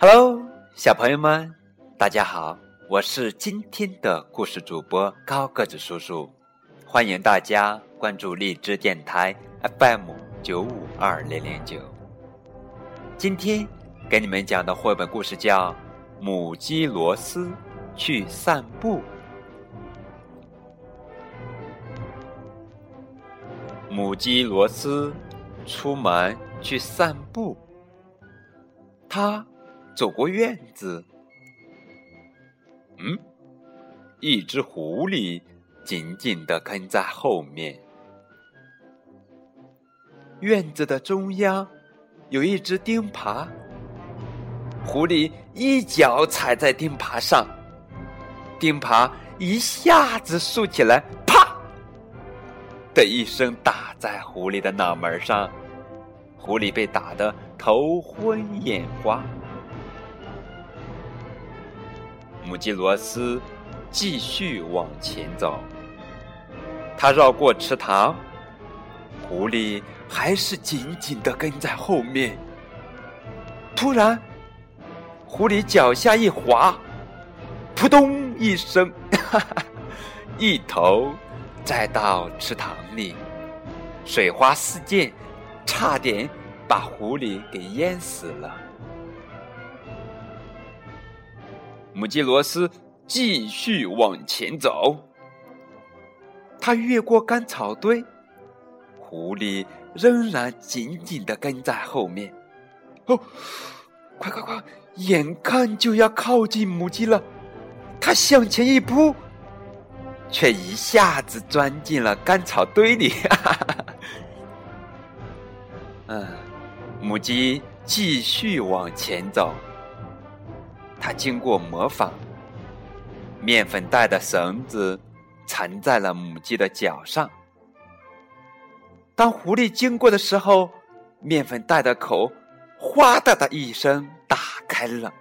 Hello，小朋友们，大家好，我是今天的故事主播高个子叔叔，欢迎大家关注荔枝电台 FM 九五二零零九。今天给你们讲的绘本故事叫《母鸡罗斯去散步》。母鸡罗斯出门去散步，它。走过院子，嗯，一只狐狸紧紧的跟在后面。院子的中央有一只钉耙，狐狸一脚踩在钉耙上，钉耙一下子竖起来，啪！的一声打在狐狸的脑门上，狐狸被打得头昏眼花。母鸡罗斯继续往前走，它绕过池塘，狐狸还是紧紧的跟在后面。突然，狐狸脚下一滑，扑通一声，一头栽到池塘里，水花四溅，差点把狐狸给淹死了。母鸡罗斯继续往前走，它越过干草堆，狐狸仍然紧紧的跟在后面。哦，快快快！眼看就要靠近母鸡了，它向前一扑，却一下子钻进了干草堆里。嗯，母鸡继续往前走。他经过模仿，面粉袋的绳子缠在了母鸡的脚上。当狐狸经过的时候，面粉袋的口“哗的”的一声打开了，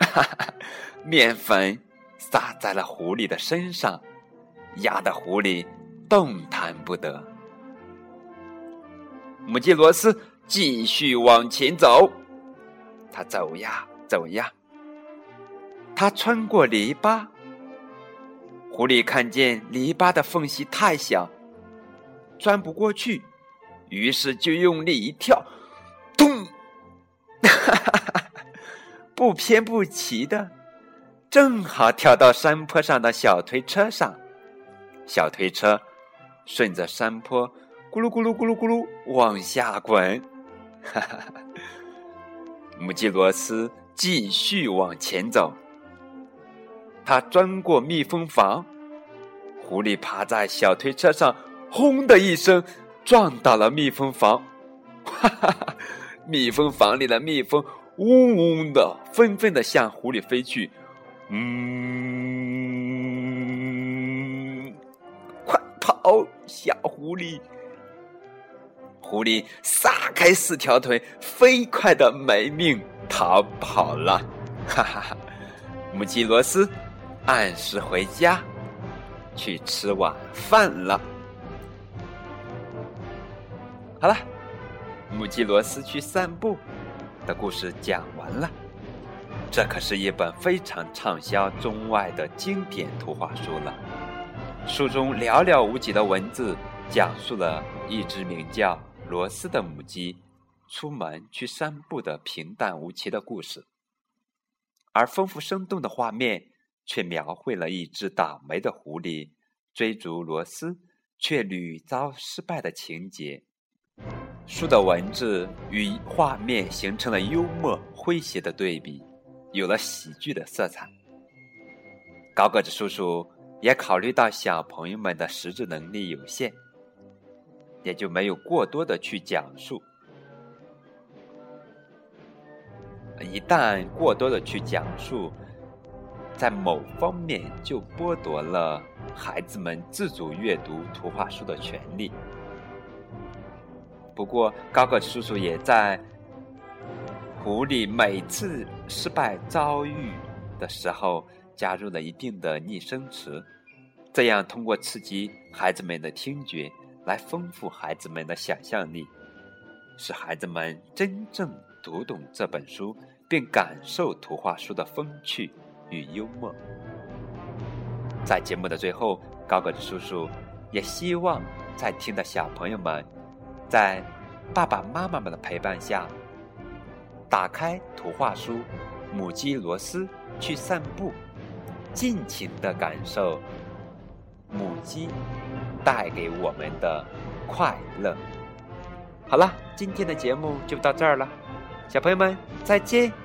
哈 面粉洒在了狐狸的身上，压得狐狸动弹不得。母鸡罗斯继续往前走，它走呀走呀。他穿过篱笆，狐狸看见篱笆的缝隙太小，钻不过去，于是就用力一跳，咚！哈 哈不偏不齐的，正好跳到山坡上的小推车上。小推车顺着山坡咕噜咕噜咕噜咕噜往下滚。哈 哈母鸡罗斯继续往前走。他钻过密封房，狐狸趴在小推车上，轰的一声撞到了密封房，哈 哈哈！密封房里的蜜蜂嗡嗡的，纷纷的向狐狸飞去。嗯，快跑，小狐狸！狐狸撒开四条腿，飞快的没命逃跑了。哈哈哈！母鸡罗斯。按时回家，去吃晚饭了。好了，母鸡罗斯去散步的故事讲完了。这可是一本非常畅销中外的经典图画书了。书中寥寥无几的文字，讲述了一只名叫罗斯的母鸡出门去散步的平淡无奇的故事，而丰富生动的画面。却描绘了一只倒霉的狐狸追逐螺丝，却屡遭失败的情节。书的文字与画面形成了幽默诙谐的对比，有了喜剧的色彩。高个子叔叔也考虑到小朋友们的识字能力有限，也就没有过多的去讲述。一旦过多的去讲述，在某方面就剥夺了孩子们自主阅读图画书的权利。不过，高个叔叔也在狐狸每次失败遭遇的时候加入了一定的拟声词，这样通过刺激孩子们的听觉，来丰富孩子们的想象力，使孩子们真正读懂这本书，并感受图画书的风趣与幽默。在节目的最后，高个子叔叔也希望在听的小朋友们，在爸爸妈妈们的陪伴下，打开图画书《母鸡罗斯去散步》，尽情的感受母鸡带给我们的快乐。好了，今天的节目就到这儿了，小朋友们再见。